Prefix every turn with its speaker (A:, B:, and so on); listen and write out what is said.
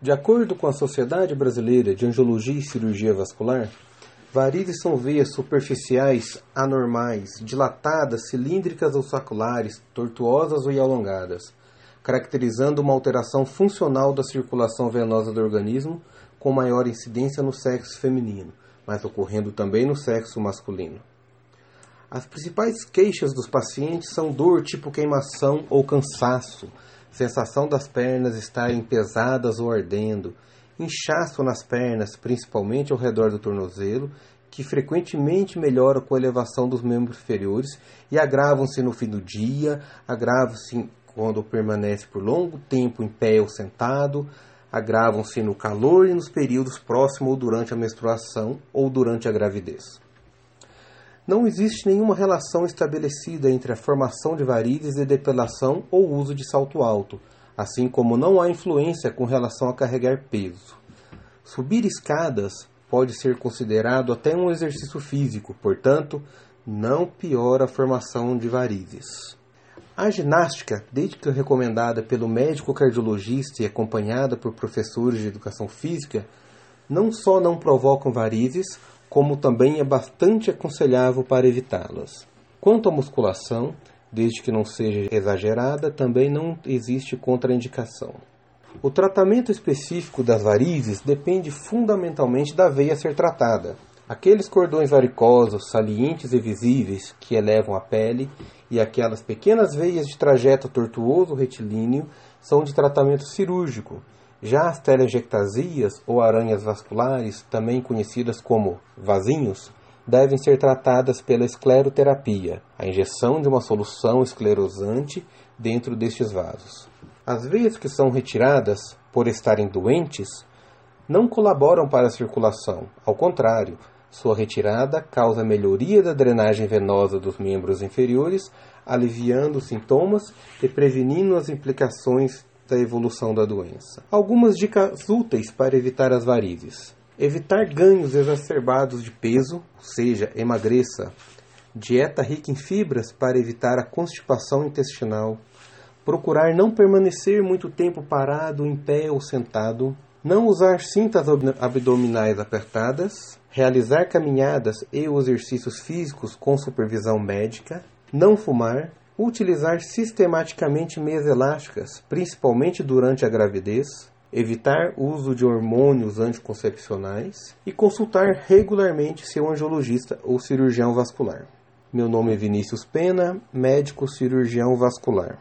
A: De acordo com a Sociedade Brasileira de Angiologia e Cirurgia Vascular, varizes são veias superficiais anormais, dilatadas, cilíndricas ou saculares, tortuosas ou alongadas, caracterizando uma alteração funcional da circulação venosa do organismo, com maior incidência no sexo feminino, mas ocorrendo também no sexo masculino. As principais queixas dos pacientes são dor tipo queimação ou cansaço, sensação das pernas estarem pesadas ou ardendo, inchaço nas pernas, principalmente ao redor do tornozelo, que frequentemente melhora com a elevação dos membros inferiores e agravam-se no fim do dia, agravam-se quando permanece por longo tempo em pé ou sentado, agravam-se no calor e nos períodos próximos ou durante a menstruação ou durante a gravidez. Não existe nenhuma relação estabelecida entre a formação de varizes e depilação ou uso de salto alto, assim como não há influência com relação a carregar peso. Subir escadas pode ser considerado até um exercício físico, portanto, não piora a formação de varizes. A ginástica, desde que recomendada pelo médico cardiologista e acompanhada por professores de educação física, não só não provocam varizes, como também é bastante aconselhável para evitá-las. Quanto à musculação, desde que não seja exagerada, também não existe contraindicação. O tratamento específico das varizes depende fundamentalmente da veia a ser tratada. Aqueles cordões varicosos, salientes e visíveis que elevam a pele e aquelas pequenas veias de trajeto tortuoso retilíneo são de tratamento cirúrgico, já as telangiectasias ou aranhas vasculares, também conhecidas como vasinhos, devem ser tratadas pela escleroterapia, a injeção de uma solução esclerosante dentro destes vasos. As veias que são retiradas, por estarem doentes, não colaboram para a circulação, ao contrário, sua retirada causa melhoria da drenagem venosa dos membros inferiores, aliviando os sintomas e prevenindo as implicações da evolução da doença. Algumas dicas úteis para evitar as varizes: evitar ganhos exacerbados de peso, ou seja, emagreça. Dieta rica em fibras para evitar a constipação intestinal. Procurar não permanecer muito tempo parado, em pé ou sentado. Não usar cintas abdominais apertadas. Realizar caminhadas e exercícios físicos com supervisão médica. Não fumar utilizar sistematicamente meias elásticas, principalmente durante a gravidez, evitar o uso de hormônios anticoncepcionais e consultar regularmente seu angiologista ou cirurgião vascular. Meu nome é Vinícius Pena, médico cirurgião vascular.